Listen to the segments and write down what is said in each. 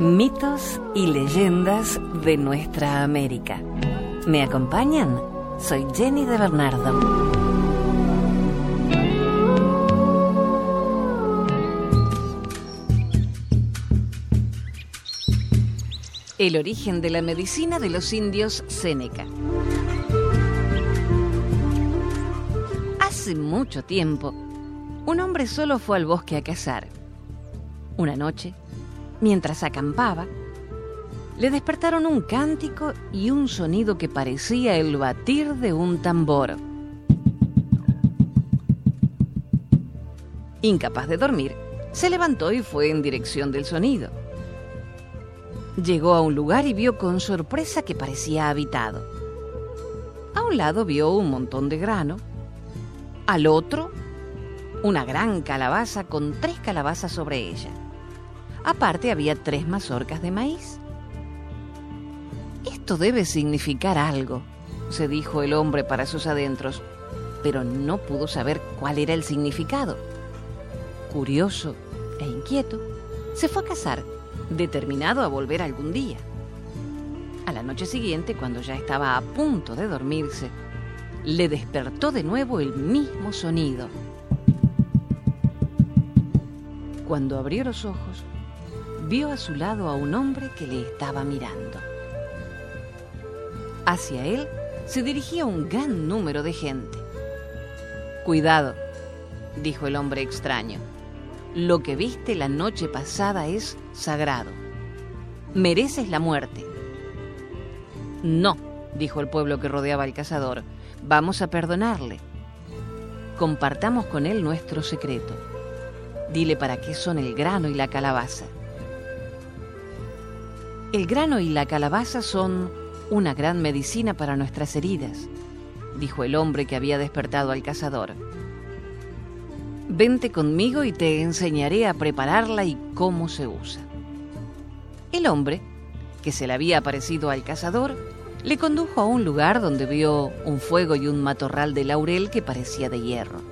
Mitos y leyendas de nuestra América. ¿Me acompañan? Soy Jenny de Bernardo. El origen de la medicina de los indios Seneca. Hace mucho tiempo, un hombre solo fue al bosque a cazar. Una noche, mientras acampaba, le despertaron un cántico y un sonido que parecía el batir de un tambor. Incapaz de dormir, se levantó y fue en dirección del sonido. Llegó a un lugar y vio con sorpresa que parecía habitado. A un lado vio un montón de grano, al otro una gran calabaza con tres calabazas sobre ella. Aparte había tres mazorcas de maíz. Esto debe significar algo, se dijo el hombre para sus adentros, pero no pudo saber cuál era el significado. Curioso e inquieto, se fue a casar, determinado a volver algún día. A la noche siguiente, cuando ya estaba a punto de dormirse, le despertó de nuevo el mismo sonido. Cuando abrió los ojos, vio a su lado a un hombre que le estaba mirando. Hacia él se dirigía un gran número de gente. Cuidado, dijo el hombre extraño. Lo que viste la noche pasada es sagrado. Mereces la muerte. No, dijo el pueblo que rodeaba al cazador. Vamos a perdonarle. Compartamos con él nuestro secreto. Dile para qué son el grano y la calabaza. El grano y la calabaza son una gran medicina para nuestras heridas, dijo el hombre que había despertado al cazador. Vente conmigo y te enseñaré a prepararla y cómo se usa. El hombre, que se le había aparecido al cazador, le condujo a un lugar donde vio un fuego y un matorral de laurel que parecía de hierro.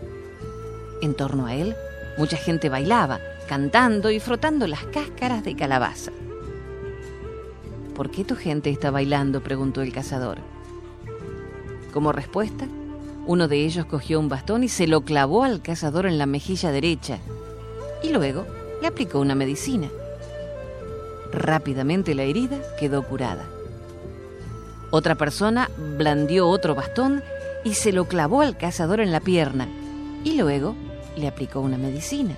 En torno a él, mucha gente bailaba, cantando y frotando las cáscaras de calabaza. ¿Por qué tu gente está bailando? preguntó el cazador. Como respuesta, uno de ellos cogió un bastón y se lo clavó al cazador en la mejilla derecha y luego le aplicó una medicina. Rápidamente la herida quedó curada. Otra persona blandió otro bastón y se lo clavó al cazador en la pierna y luego le aplicó una medicina.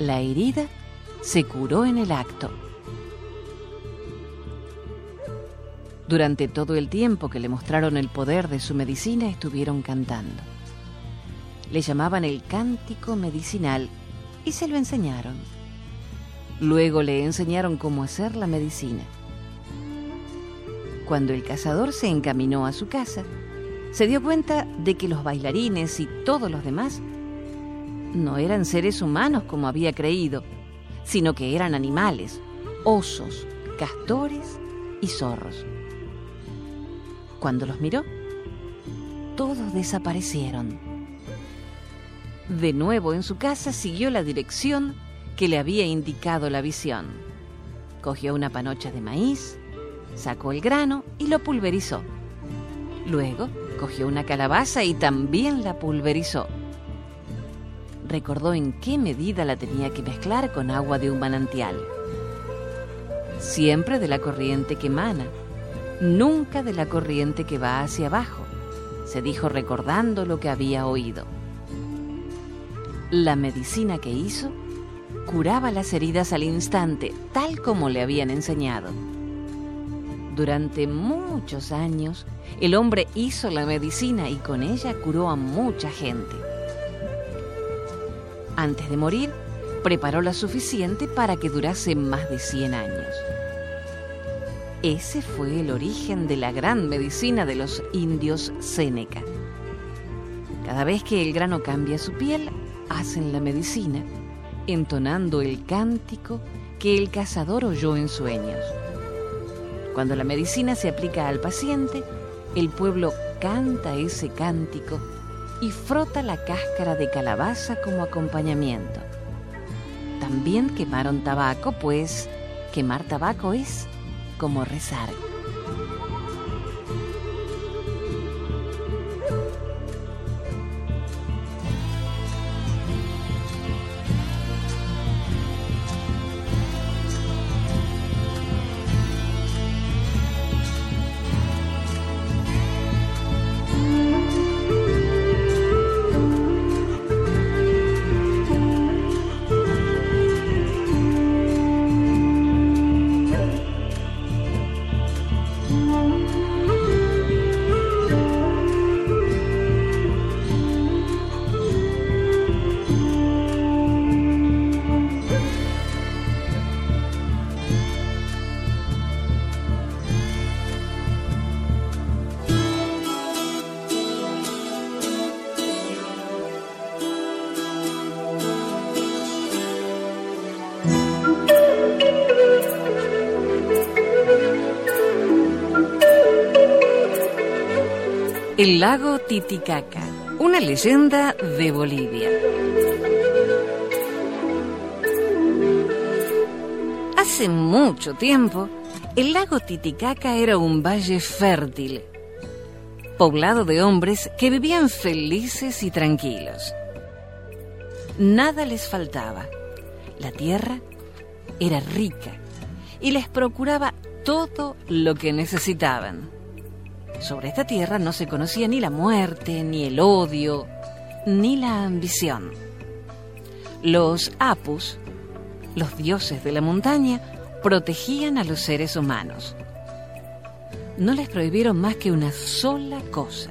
La herida se curó en el acto. Durante todo el tiempo que le mostraron el poder de su medicina estuvieron cantando. Le llamaban el cántico medicinal y se lo enseñaron. Luego le enseñaron cómo hacer la medicina. Cuando el cazador se encaminó a su casa, se dio cuenta de que los bailarines y todos los demás no eran seres humanos como había creído, sino que eran animales, osos, castores y zorros. Cuando los miró, todos desaparecieron. De nuevo en su casa siguió la dirección que le había indicado la visión. Cogió una panocha de maíz, sacó el grano y lo pulverizó. Luego cogió una calabaza y también la pulverizó. Recordó en qué medida la tenía que mezclar con agua de un manantial. Siempre de la corriente que emana nunca de la corriente que va hacia abajo, se dijo recordando lo que había oído. La medicina que hizo curaba las heridas al instante, tal como le habían enseñado. Durante muchos años, el hombre hizo la medicina y con ella curó a mucha gente. Antes de morir, preparó la suficiente para que durase más de 100 años. Ese fue el origen de la gran medicina de los indios Seneca. Cada vez que el grano cambia su piel, hacen la medicina, entonando el cántico que el cazador oyó en sueños. Cuando la medicina se aplica al paciente, el pueblo canta ese cántico y frota la cáscara de calabaza como acompañamiento. También quemaron tabaco, pues quemar tabaco es como rezar. El lago Titicaca, una leyenda de Bolivia. Hace mucho tiempo, el lago Titicaca era un valle fértil, poblado de hombres que vivían felices y tranquilos. Nada les faltaba. La tierra era rica y les procuraba todo lo que necesitaban. Sobre esta tierra no se conocía ni la muerte, ni el odio, ni la ambición. Los apus, los dioses de la montaña, protegían a los seres humanos. No les prohibieron más que una sola cosa.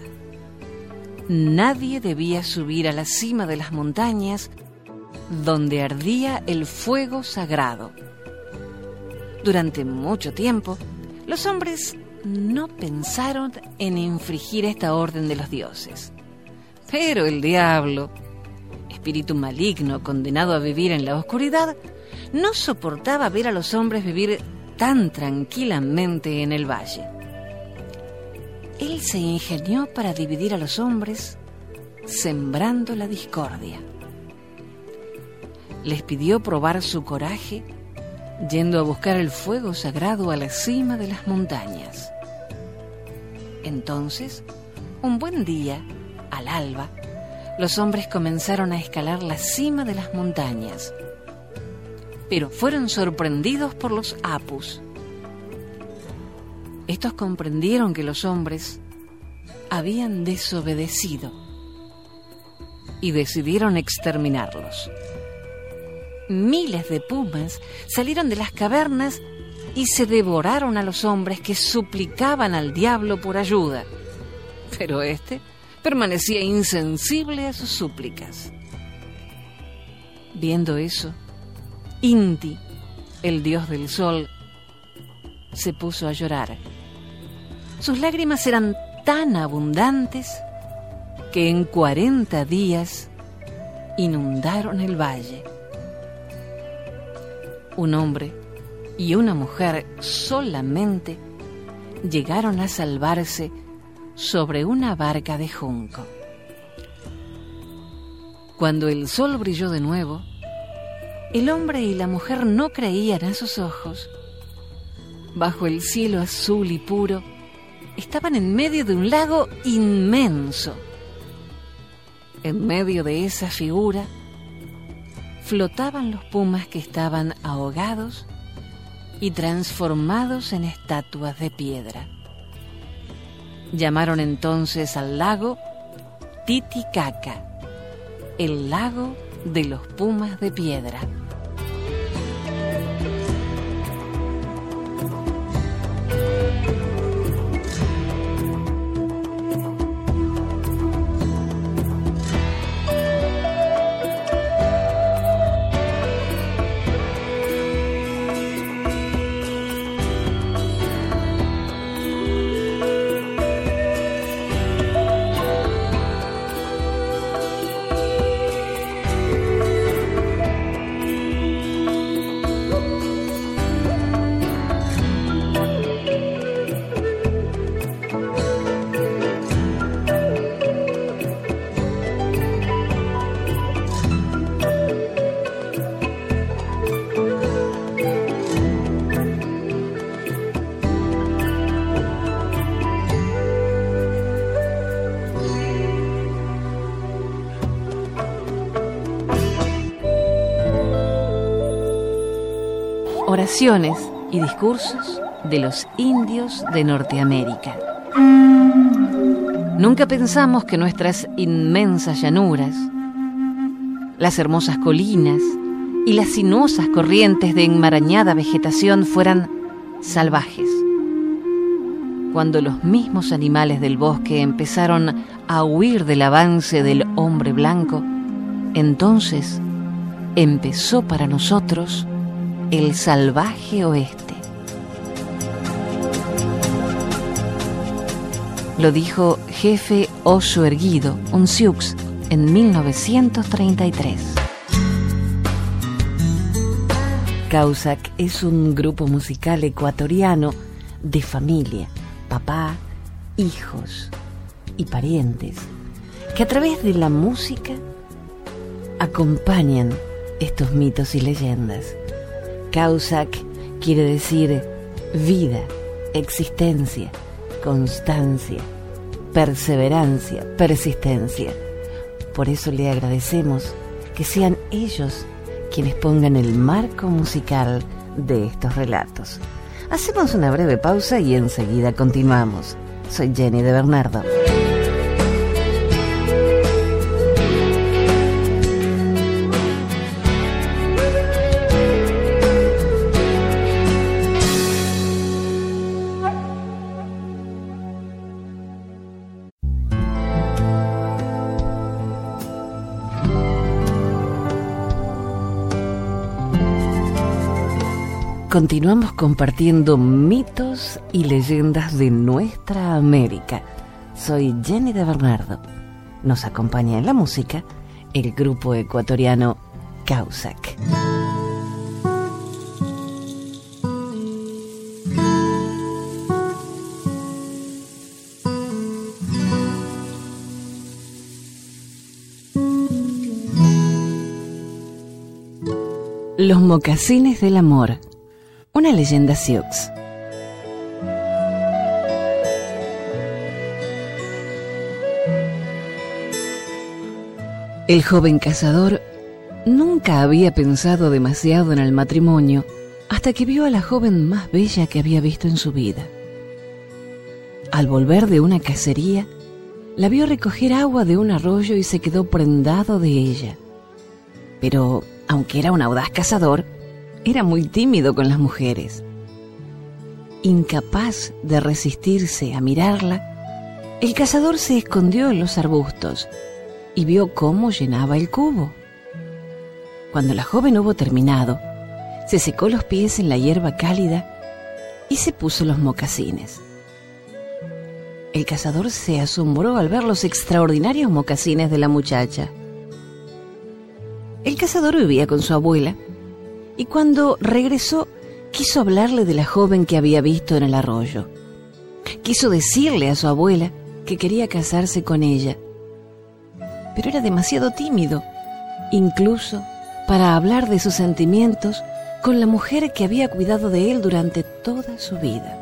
Nadie debía subir a la cima de las montañas donde ardía el fuego sagrado. Durante mucho tiempo, los hombres no pensaron en infringir esta orden de los dioses. Pero el diablo, espíritu maligno condenado a vivir en la oscuridad, no soportaba ver a los hombres vivir tan tranquilamente en el valle. Él se ingenió para dividir a los hombres, sembrando la discordia. Les pidió probar su coraje yendo a buscar el fuego sagrado a la cima de las montañas. Entonces, un buen día, al alba, los hombres comenzaron a escalar la cima de las montañas, pero fueron sorprendidos por los apus. Estos comprendieron que los hombres habían desobedecido y decidieron exterminarlos miles de pumas salieron de las cavernas y se devoraron a los hombres que suplicaban al diablo por ayuda. Pero éste permanecía insensible a sus súplicas. Viendo eso, Inti, el dios del sol, se puso a llorar. Sus lágrimas eran tan abundantes que en cuarenta días inundaron el valle un hombre y una mujer solamente llegaron a salvarse sobre una barca de junco. Cuando el sol brilló de nuevo, el hombre y la mujer no creían a sus ojos. Bajo el cielo azul y puro, estaban en medio de un lago inmenso. En medio de esa figura, flotaban los pumas que estaban ahogados y transformados en estatuas de piedra. Llamaron entonces al lago Titicaca, el lago de los pumas de piedra. Y discursos de los indios de Norteamérica. Nunca pensamos que nuestras inmensas llanuras, las hermosas colinas y las sinuosas corrientes de enmarañada vegetación fueran salvajes. Cuando los mismos animales del bosque empezaron a huir del avance del hombre blanco, entonces empezó para nosotros el salvaje oeste. Lo dijo jefe Oso Erguido, un Sioux, en 1933. Causac es un grupo musical ecuatoriano de familia, papá, hijos y parientes, que a través de la música acompañan estos mitos y leyendas. Causac quiere decir vida, existencia, constancia, perseverancia, persistencia. Por eso le agradecemos que sean ellos quienes pongan el marco musical de estos relatos. Hacemos una breve pausa y enseguida continuamos. Soy Jenny de Bernardo. Continuamos compartiendo mitos y leyendas de nuestra América. Soy Jenny de Bernardo. Nos acompaña en la música el grupo ecuatoriano Causac. Los mocasines del amor una leyenda Sioux. El joven cazador nunca había pensado demasiado en el matrimonio hasta que vio a la joven más bella que había visto en su vida. Al volver de una cacería, la vio recoger agua de un arroyo y se quedó prendado de ella. Pero, aunque era un audaz cazador, era muy tímido con las mujeres. Incapaz de resistirse a mirarla, el cazador se escondió en los arbustos y vio cómo llenaba el cubo. Cuando la joven hubo terminado, se secó los pies en la hierba cálida y se puso los mocasines. El cazador se asombró al ver los extraordinarios mocasines de la muchacha. El cazador vivía con su abuela y cuando regresó quiso hablarle de la joven que había visto en el arroyo. Quiso decirle a su abuela que quería casarse con ella, pero era demasiado tímido, incluso para hablar de sus sentimientos con la mujer que había cuidado de él durante toda su vida.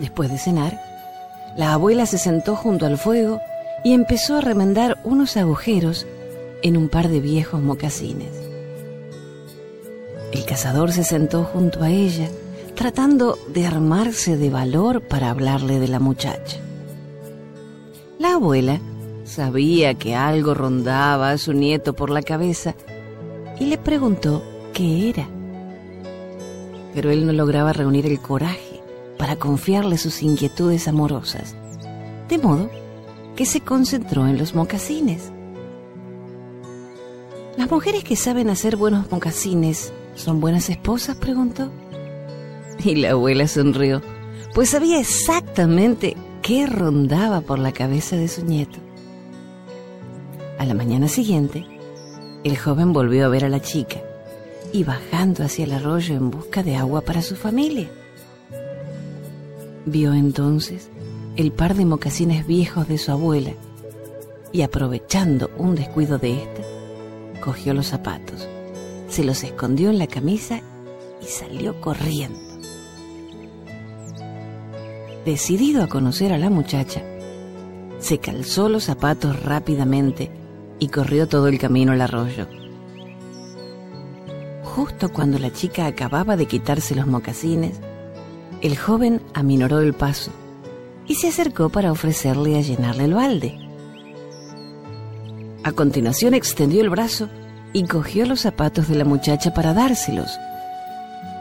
Después de cenar, la abuela se sentó junto al fuego y empezó a remendar unos agujeros en un par de viejos mocasines. Cazador se sentó junto a ella, tratando de armarse de valor para hablarle de la muchacha. La abuela sabía que algo rondaba a su nieto por la cabeza y le preguntó qué era. Pero él no lograba reunir el coraje para confiarle sus inquietudes amorosas, de modo que se concentró en los mocasines. Las mujeres que saben hacer buenos mocasines ¿Son buenas esposas? preguntó. Y la abuela sonrió, pues sabía exactamente qué rondaba por la cabeza de su nieto. A la mañana siguiente, el joven volvió a ver a la chica y bajando hacia el arroyo en busca de agua para su familia. Vio entonces el par de mocasines viejos de su abuela y aprovechando un descuido de ésta, cogió los zapatos se los escondió en la camisa y salió corriendo. Decidido a conocer a la muchacha, se calzó los zapatos rápidamente y corrió todo el camino al arroyo. Justo cuando la chica acababa de quitarse los mocasines, el joven aminoró el paso y se acercó para ofrecerle a llenarle el balde. A continuación extendió el brazo y cogió los zapatos de la muchacha para dárselos,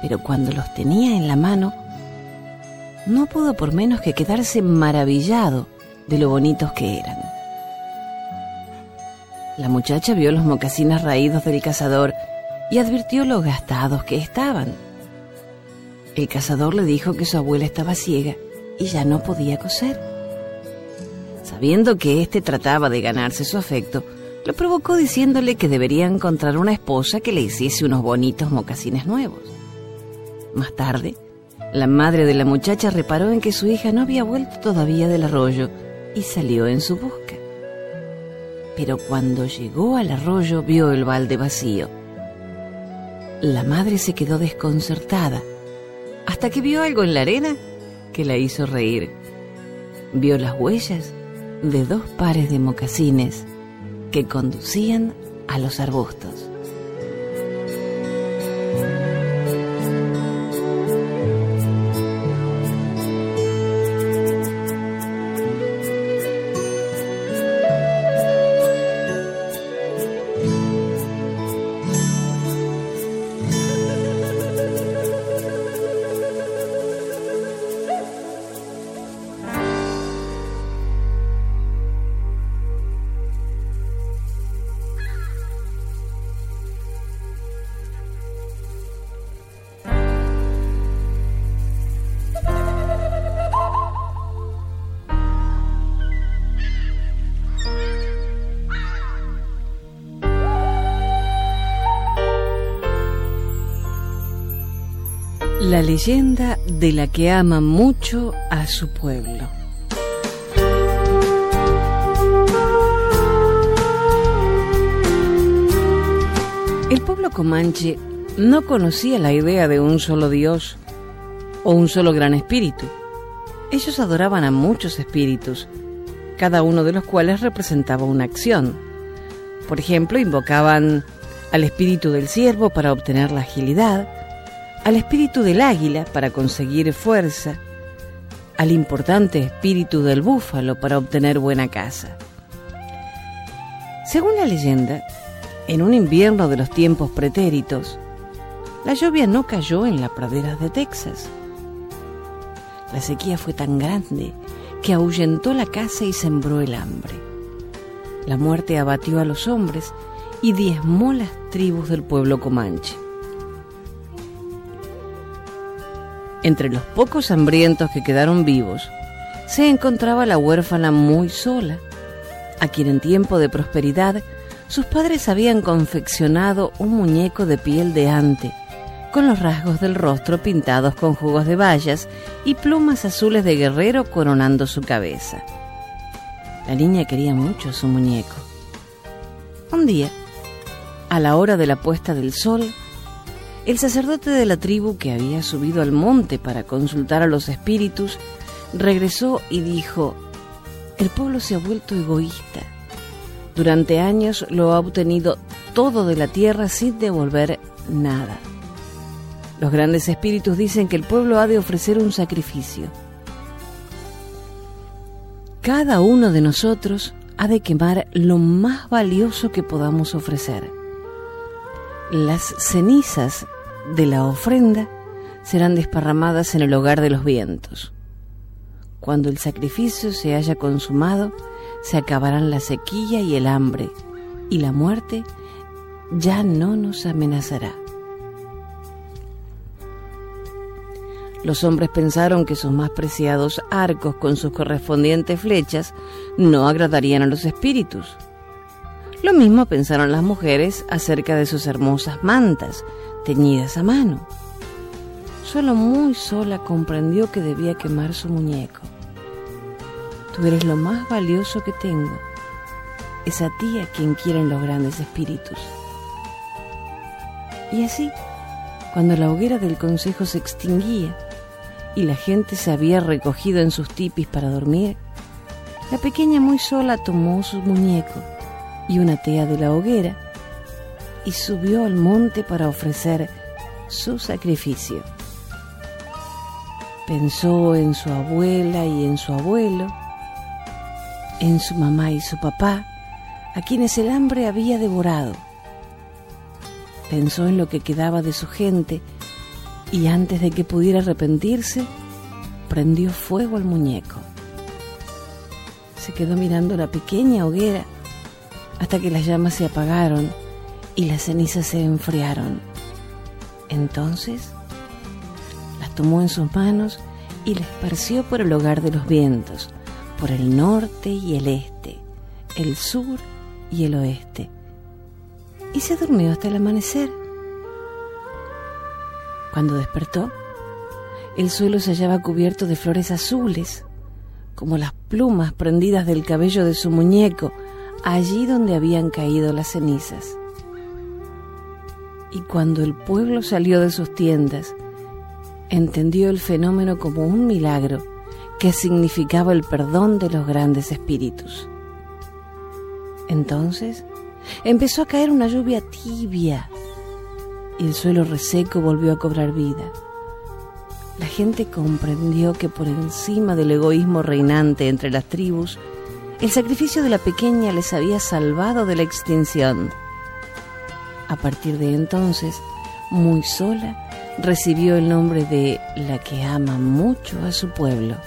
pero cuando los tenía en la mano, no pudo por menos que quedarse maravillado de lo bonitos que eran. La muchacha vio los mocasines raídos del cazador y advirtió lo gastados que estaban. El cazador le dijo que su abuela estaba ciega y ya no podía coser. Sabiendo que éste trataba de ganarse su afecto, lo provocó diciéndole que debería encontrar una esposa que le hiciese unos bonitos mocasines nuevos. Más tarde, la madre de la muchacha reparó en que su hija no había vuelto todavía del arroyo y salió en su busca. Pero cuando llegó al arroyo vio el balde vacío la madre se quedó desconcertada hasta que vio algo en la arena que la hizo reír. Vio las huellas de dos pares de mocasines que conducían a los arbustos. La leyenda de la que ama mucho a su pueblo. El pueblo comanche no conocía la idea de un solo Dios o un solo gran espíritu. Ellos adoraban a muchos espíritus, cada uno de los cuales representaba una acción. Por ejemplo, invocaban al espíritu del siervo para obtener la agilidad, al espíritu del águila para conseguir fuerza, al importante espíritu del búfalo para obtener buena caza. Según la leyenda, en un invierno de los tiempos pretéritos, la lluvia no cayó en las praderas de Texas. La sequía fue tan grande que ahuyentó la caza y sembró el hambre. La muerte abatió a los hombres y diezmó las tribus del pueblo comanche. Entre los pocos hambrientos que quedaron vivos, se encontraba la huérfana muy sola, a quien en tiempo de prosperidad sus padres habían confeccionado un muñeco de piel de ante, con los rasgos del rostro pintados con jugos de bayas y plumas azules de guerrero coronando su cabeza. La niña quería mucho a su muñeco. Un día, a la hora de la puesta del sol, el sacerdote de la tribu que había subido al monte para consultar a los espíritus regresó y dijo, el pueblo se ha vuelto egoísta. Durante años lo ha obtenido todo de la tierra sin devolver nada. Los grandes espíritus dicen que el pueblo ha de ofrecer un sacrificio. Cada uno de nosotros ha de quemar lo más valioso que podamos ofrecer. Las cenizas de la ofrenda serán desparramadas en el hogar de los vientos. Cuando el sacrificio se haya consumado, se acabarán la sequía y el hambre, y la muerte ya no nos amenazará. Los hombres pensaron que sus más preciados arcos con sus correspondientes flechas no agradarían a los espíritus lo mismo pensaron las mujeres acerca de sus hermosas mantas, teñidas a mano. Solo muy sola comprendió que debía quemar su muñeco. Tú eres lo más valioso que tengo. Es a ti a quien quieren los grandes espíritus. Y así, cuando la hoguera del consejo se extinguía y la gente se había recogido en sus tipis para dormir, la pequeña muy sola tomó su muñeco y una tea de la hoguera, y subió al monte para ofrecer su sacrificio. Pensó en su abuela y en su abuelo, en su mamá y su papá, a quienes el hambre había devorado. Pensó en lo que quedaba de su gente y antes de que pudiera arrepentirse, prendió fuego al muñeco. Se quedó mirando la pequeña hoguera hasta que las llamas se apagaron y las cenizas se enfriaron. Entonces las tomó en sus manos y las esparció por el hogar de los vientos, por el norte y el este, el sur y el oeste, y se durmió hasta el amanecer. Cuando despertó, el suelo se hallaba cubierto de flores azules, como las plumas prendidas del cabello de su muñeco, allí donde habían caído las cenizas. Y cuando el pueblo salió de sus tiendas, entendió el fenómeno como un milagro que significaba el perdón de los grandes espíritus. Entonces empezó a caer una lluvia tibia y el suelo reseco volvió a cobrar vida. La gente comprendió que por encima del egoísmo reinante entre las tribus, el sacrificio de la pequeña les había salvado de la extinción. A partir de entonces, muy sola, recibió el nombre de la que ama mucho a su pueblo.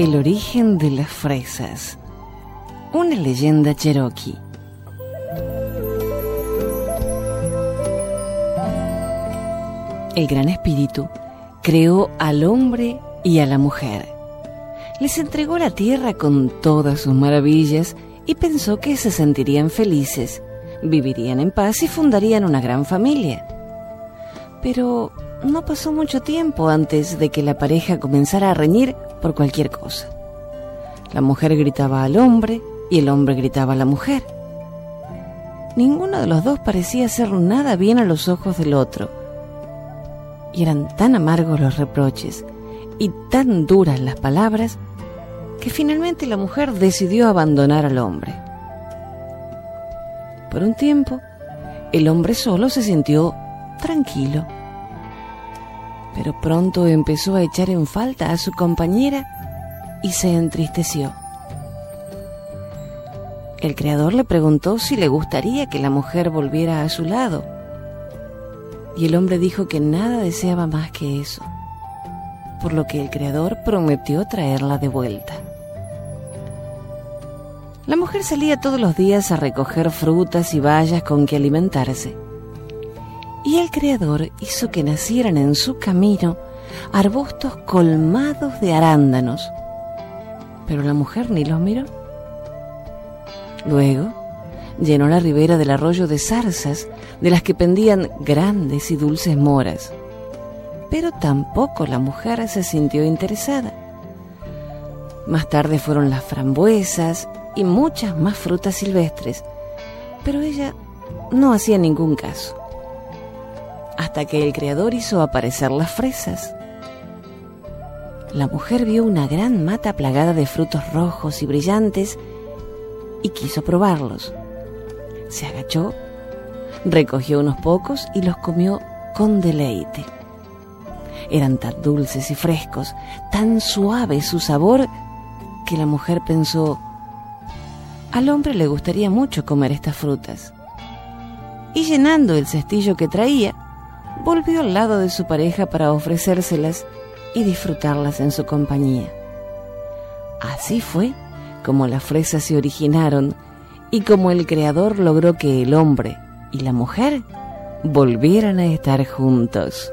El origen de las fresas. Una leyenda cherokee. El Gran Espíritu creó al hombre y a la mujer. Les entregó la tierra con todas sus maravillas y pensó que se sentirían felices, vivirían en paz y fundarían una gran familia. Pero no pasó mucho tiempo antes de que la pareja comenzara a reñir por cualquier cosa. La mujer gritaba al hombre y el hombre gritaba a la mujer. Ninguno de los dos parecía hacer nada bien a los ojos del otro. Y eran tan amargos los reproches y tan duras las palabras que finalmente la mujer decidió abandonar al hombre. Por un tiempo, el hombre solo se sintió tranquilo pero pronto empezó a echar en falta a su compañera y se entristeció. El creador le preguntó si le gustaría que la mujer volviera a su lado, y el hombre dijo que nada deseaba más que eso, por lo que el creador prometió traerla de vuelta. La mujer salía todos los días a recoger frutas y bayas con que alimentarse y el Creador hizo que nacieran en su camino arbustos colmados de arándanos. Pero la mujer ni los miró. Luego llenó la ribera del arroyo de zarzas, de las que pendían grandes y dulces moras. Pero tampoco la mujer se sintió interesada. Más tarde fueron las frambuesas y muchas más frutas silvestres, pero ella no hacía ningún caso hasta que el Creador hizo aparecer las fresas. La mujer vio una gran mata plagada de frutos rojos y brillantes y quiso probarlos. Se agachó, recogió unos pocos y los comió con deleite. Eran tan dulces y frescos, tan suave su sabor, que la mujer pensó, al hombre le gustaría mucho comer estas frutas. y llenando el cestillo que traía, volvió al lado de su pareja para ofrecérselas y disfrutarlas en su compañía. Así fue como las fresas se originaron y como el Creador logró que el hombre y la mujer volvieran a estar juntos.